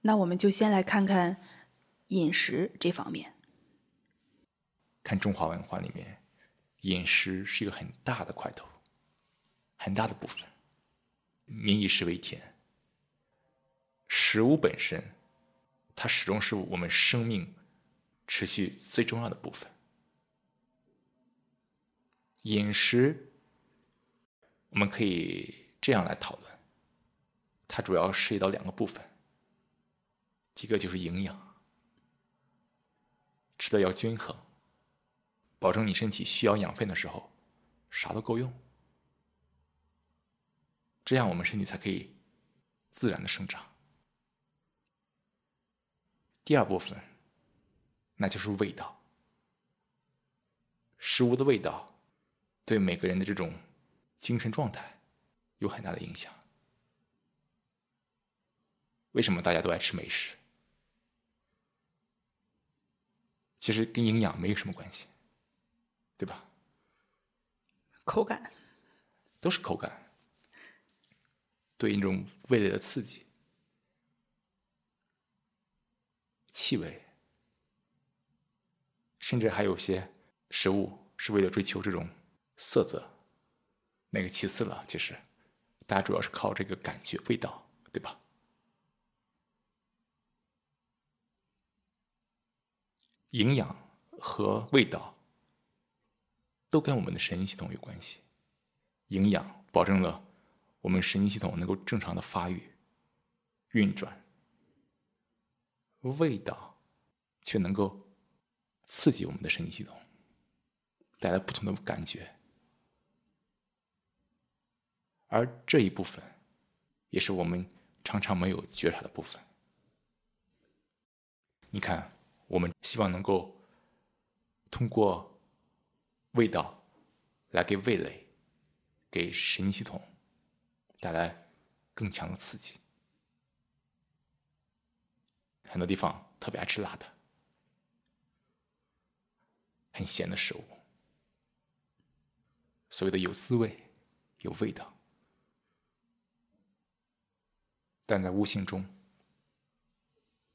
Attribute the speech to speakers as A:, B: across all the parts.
A: 那我们就先来看看饮食这方面。
B: 看中华文化里面，饮食是一个很大的块头，很大的部分。民以食为天，食物本身，它始终是我们生命持续最重要的部分。饮食，我们可以这样来讨论，它主要涉及到两个部分，第一个就是营养，吃的要均衡，保证你身体需要养分的时候，啥都够用，这样我们身体才可以自然的生长。第二部分，那就是味道，食物的味道。对每个人的这种精神状态有很大的影响。为什么大家都爱吃美食？其实跟营养没有什么关系，对吧？
A: 口感
B: 都是口感，对一种味蕾的刺激、气味，甚至还有些食物是为了追求这种。色泽，那个其次了。其实，大家主要是靠这个感觉、味道，对吧？营养和味道都跟我们的神经系统有关系。营养保证了我们神经系统能够正常的发育、运转，味道却能够刺激我们的神经系统，带来不同的感觉。而这一部分，也是我们常常没有觉察的部分。你看，我们希望能够通过味道来给味蕾、给神经系统带来更强的刺激。很多地方特别爱吃辣的，很咸的食物，所谓的有滋味、有味道。但在无形中，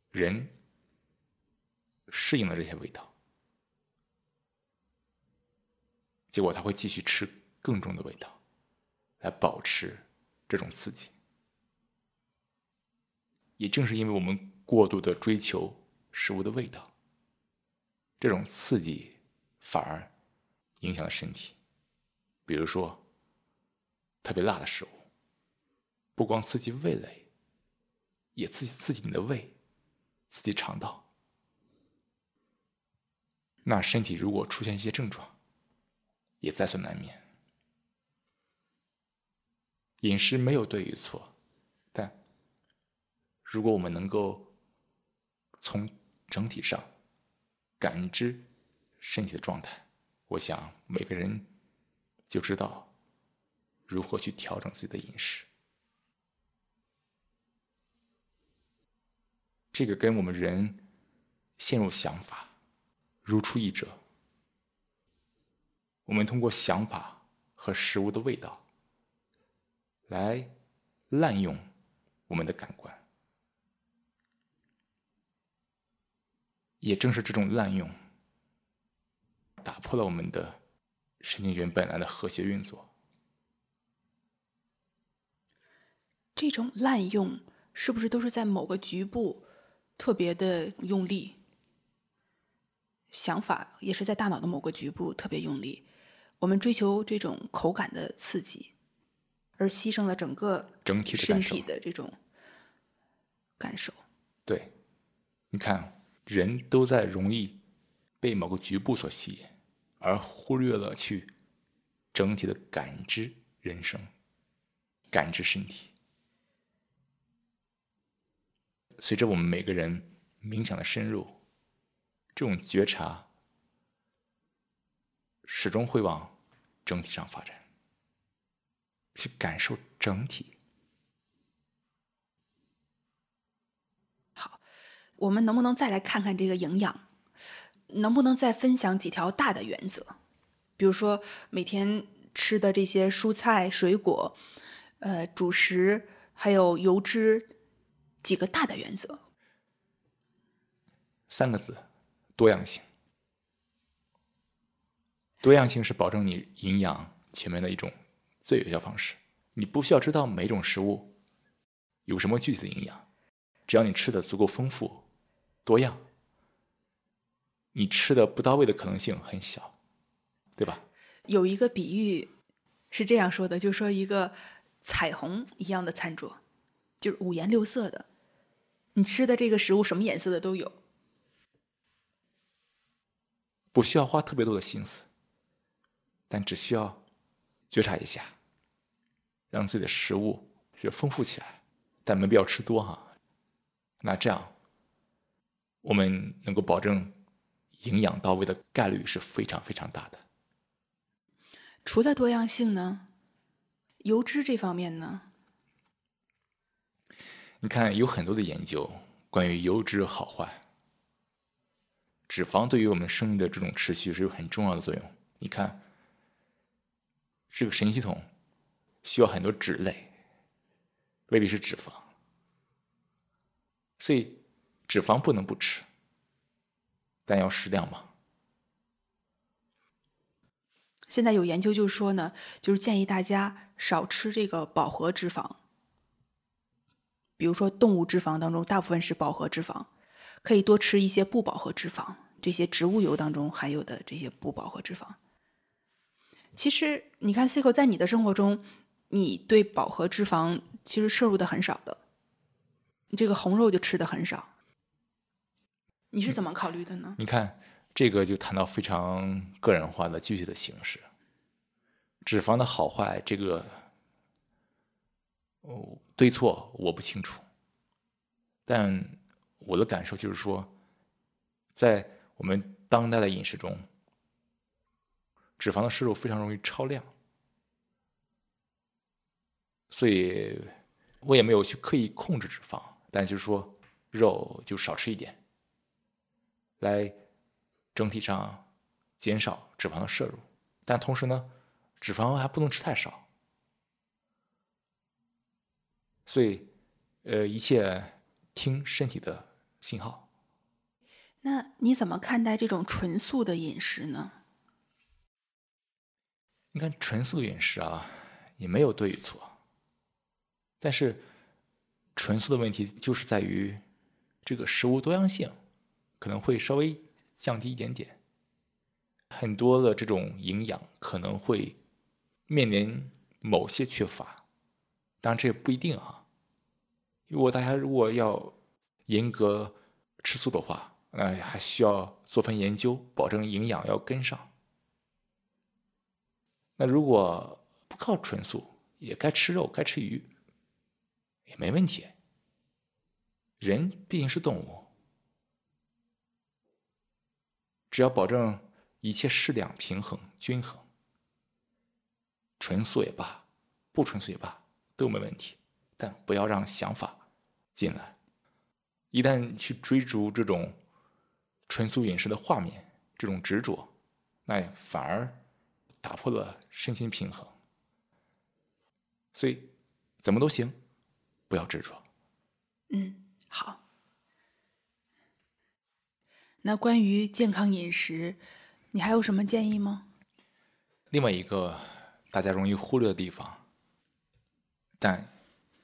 B: 人适应了这些味道，结果他会继续吃更重的味道，来保持这种刺激。也正是因为我们过度的追求食物的味道，这种刺激反而影响了身体。比如说，特别辣的食物，不光刺激味蕾。也刺激刺激你的胃，刺激肠道。那身体如果出现一些症状，也在所难免。饮食没有对与错，但如果我们能够从整体上感知身体的状态，我想每个人就知道如何去调整自己的饮食。这个跟我们人陷入想法如出一辙。我们通过想法和食物的味道来滥用我们的感官，也正是这种滥用，打破了我们的神经元本来的和谐运作。
A: 这种滥用是不是都是在某个局部？特别的用力，想法也是在大脑的某个局部特别用力。我们追求这种口感的刺激，而牺牲了整个
B: 整体
A: 身体的这种感受。
B: 对，你看，人都在容易被某个局部所吸引，而忽略了去整体的感知人生、感知身体。随着我们每个人冥想的深入，这种觉察始终会往整体上发展，去感受整体。
A: 好，我们能不能再来看看这个营养？能不能再分享几条大的原则？比如说每天吃的这些蔬菜、水果，呃，主食，还有油脂。几个大的原则，
B: 三个字：多样性。多样性是保证你营养全面的一种最有效方式。你不需要知道每种食物有什么具体的营养，只要你吃的足够丰富、多样，你吃的不到位的可能性很小，对吧？
A: 有一个比喻是这样说的，就是说一个彩虹一样的餐桌，就是五颜六色的，你吃的这个食物什么颜色的都有，
B: 不需要花特别多的心思，但只需要觉察一下。让自己的食物就丰富起来，但没必要吃多哈。那这样，我们能够保证营养到位的概率是非常非常大的。
A: 除了多样性呢，油脂这方面呢？
B: 你看，有很多的研究关于油脂好坏。脂肪对于我们生命的这种持续是有很重要的作用。你看，这个神经系统。需要很多脂类，未必是脂肪，所以脂肪不能不吃，但要适量嘛。
A: 现在有研究就说呢，就是建议大家少吃这个饱和脂肪，比如说动物脂肪当中大部分是饱和脂肪，可以多吃一些不饱和脂肪，这些植物油当中含有的这些不饱和脂肪。其实你看 c i c o 在你的生活中。你对饱和脂肪其实摄入的很少的，你这个红肉就吃的很少，你是怎么考虑的呢？
B: 你看这个就谈到非常个人化的具体的形式，脂肪的好坏，这个哦对错我不清楚，但我的感受就是说，在我们当代的饮食中，脂肪的摄入非常容易超量。所以，我也没有去刻意控制脂肪，但就是说，肉就少吃一点，来整体上减少脂肪的摄入。但同时呢，脂肪还不能吃太少。所以，呃，一切听身体的信号。
A: 那你怎么看待这种纯素的饮食呢？
B: 你看，纯素饮食啊，也没有对与错。但是，纯素的问题就是在于，这个食物多样性可能会稍微降低一点点，很多的这种营养可能会面临某些缺乏，当然这也不一定哈。如果大家如果要严格吃素的话，那还需要做份研究，保证营养要跟上。那如果不靠纯素，也该吃肉，该吃鱼。也没问题。人毕竟是动物，只要保证一切适量、平衡、均衡，纯素也罢，不纯素也罢，都没问题。但不要让想法进来，一旦去追逐这种纯素饮食的画面，这种执着，那反而打破了身心平衡。所以，怎么都行。不要执着。
A: 嗯，好。那关于健康饮食，你还有什么建议吗？
B: 另外一个大家容易忽略的地方，但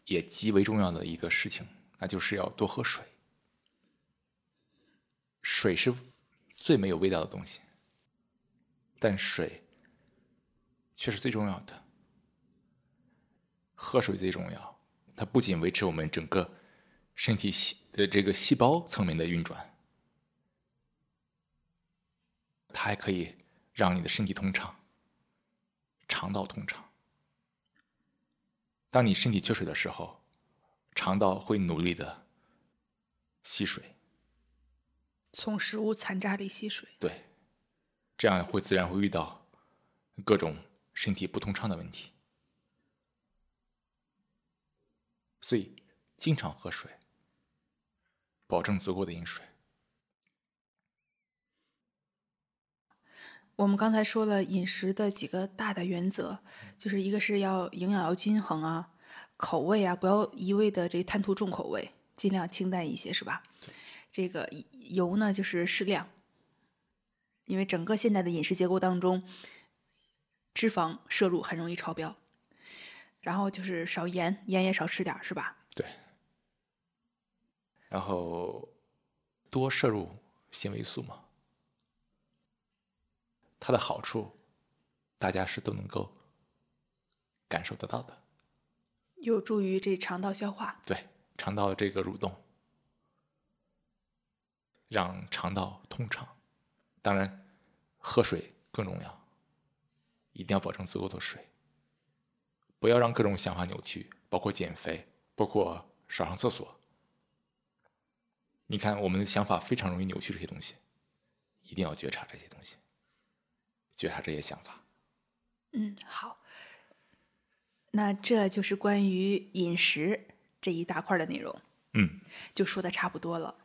B: 也极为重要的一个事情，那就是要多喝水。水是最没有味道的东西，但水却是最重要的。喝水最重要。它不仅维持我们整个身体细的这个细胞层面的运转，它还可以让你的身体通畅、肠道通畅。当你身体缺水的时候，肠道会努力的吸水，
A: 从食物残渣里吸水。
B: 对，这样会自然会遇到各种身体不通畅的问题。所以，经常喝水，保证足够的饮水。
A: 我们刚才说了饮食的几个大的原则，就是一个是要营养要均衡啊，口味啊不要一味的这贪图重口味，尽量清淡一些，是吧？这个油呢就是适量，因为整个现代的饮食结构当中，脂肪摄入很容易超标。然后就是少盐，盐也少吃点儿，是吧？
B: 对。然后多摄入纤维素嘛，它的好处大家是都能够感受得到的。
A: 有助于这肠道消化。
B: 对，肠道的这个蠕动，让肠道通畅。当然，喝水更重要，一定要保证足够的水。不要让各种想法扭曲，包括减肥，包括少上厕所。你看，我们的想法非常容易扭曲这些东西，一定要觉察这些东西，觉察这些想法。
A: 嗯，好。那这就是关于饮食这一大块的内容。
B: 嗯，
A: 就说的差不多了。